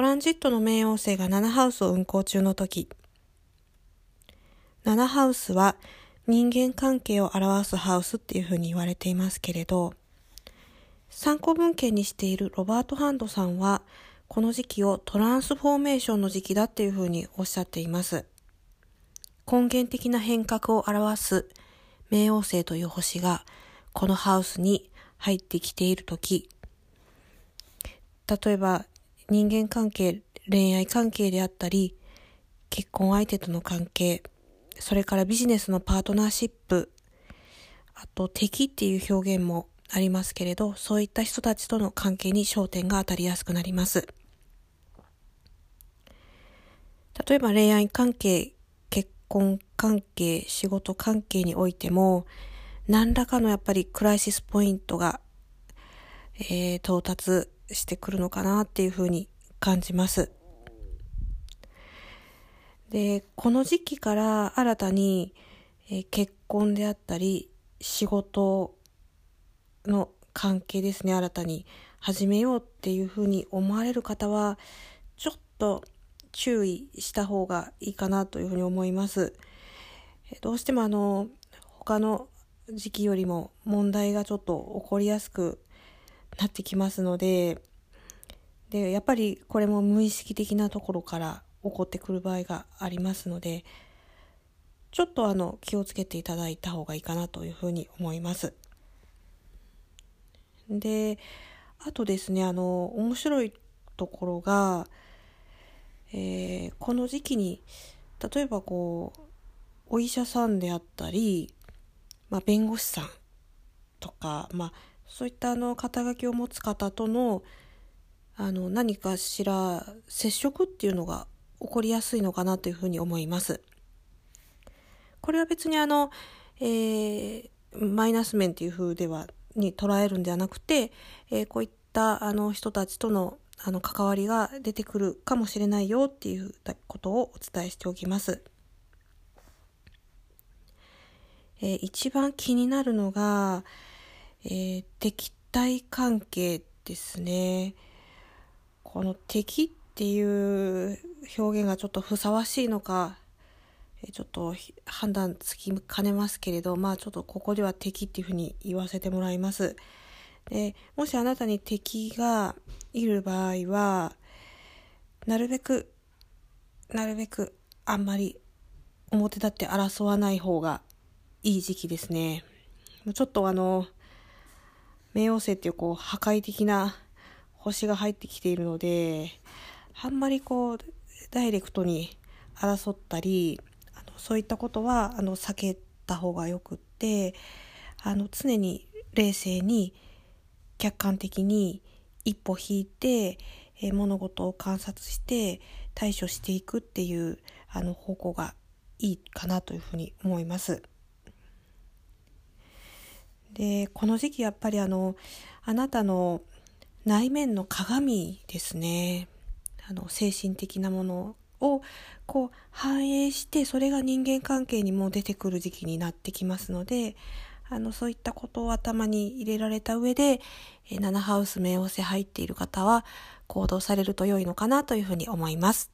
トランジットの冥王星が7ハウスを運行中の時、7ハウスは人間関係を表すハウスっていうふうに言われていますけれど、参考文献にしているロバート・ハンドさんは、この時期をトランスフォーメーションの時期だっていうふうにおっしゃっています。根源的な変革を表す冥王星という星がこのハウスに入ってきているとき、例えば人間関係、恋愛関係であったり、結婚相手との関係、それからビジネスのパートナーシップ、あと敵っていう表現もありますけれど、そういった人たちとの関係に焦点が当たりやすくなります。例えば恋愛関係、結婚関係、仕事関係においても、何らかのやっぱりクライシスポイントが、えー、到達してくるのかなっていうふうに感じます。で、この時期から新たに、えー、結婚であったり、仕事の関係ですね、新たに始めようっていうふうに思われる方は、ちょっと注意した方がいいかなというふうに思います。どうしてもあの、他の時期よりも問題がちょっと起こりやすくなってきますので、で、やっぱりこれも無意識的なところから起こってくる場合がありますので、ちょっとあの気をつけていただいた方がいいかなというふうに思います。で、あとですね、あの、面白いところが、えー、この時期に例えばこうお医者さんであったり、まあ、弁護士さんとか、まあ、そういったあの肩書きを持つ方とのあの何かしら接触っていうのが起こりやすいのかなというふうに思います。これは別にあの、えー、マイナス面っていう風ではに捉えるんではなくて、えー、こういったあの人たちとのあの関わりが出てくるかもしれないよっていうことをお伝えしておきます。えー、一番気になるのが、えー、敵対関係ですね。この敵っていう表現がちょっとふさわしいのか、ちょっと判断つきかねますけれど、まあちょっとここでは敵っていうふうに言わせてもらいます。でもしあなたに敵がいる場合はなるべくなるべくあんまり表立って争わない方がいい時期ですね。ちょっとあの冥王星っていうこう破壊的な星が入ってきているのであんまりこうダイレクトに争ったりあのそういったことはあの避けた方がよくってあの常に冷静に客観的に一歩引いて、え、物事を観察して対処していくっていうあの方向がいいかなというふうに思います。でこの時期やっぱりあのあなたの内面の鏡ですねあの精神的なものをこう反映してそれが人間関係にも出てくる時期になってきますのであの、そういったことを頭に入れられた上で、7ハウス冥王星入っている方は行動されると良いのかなというふうに思います。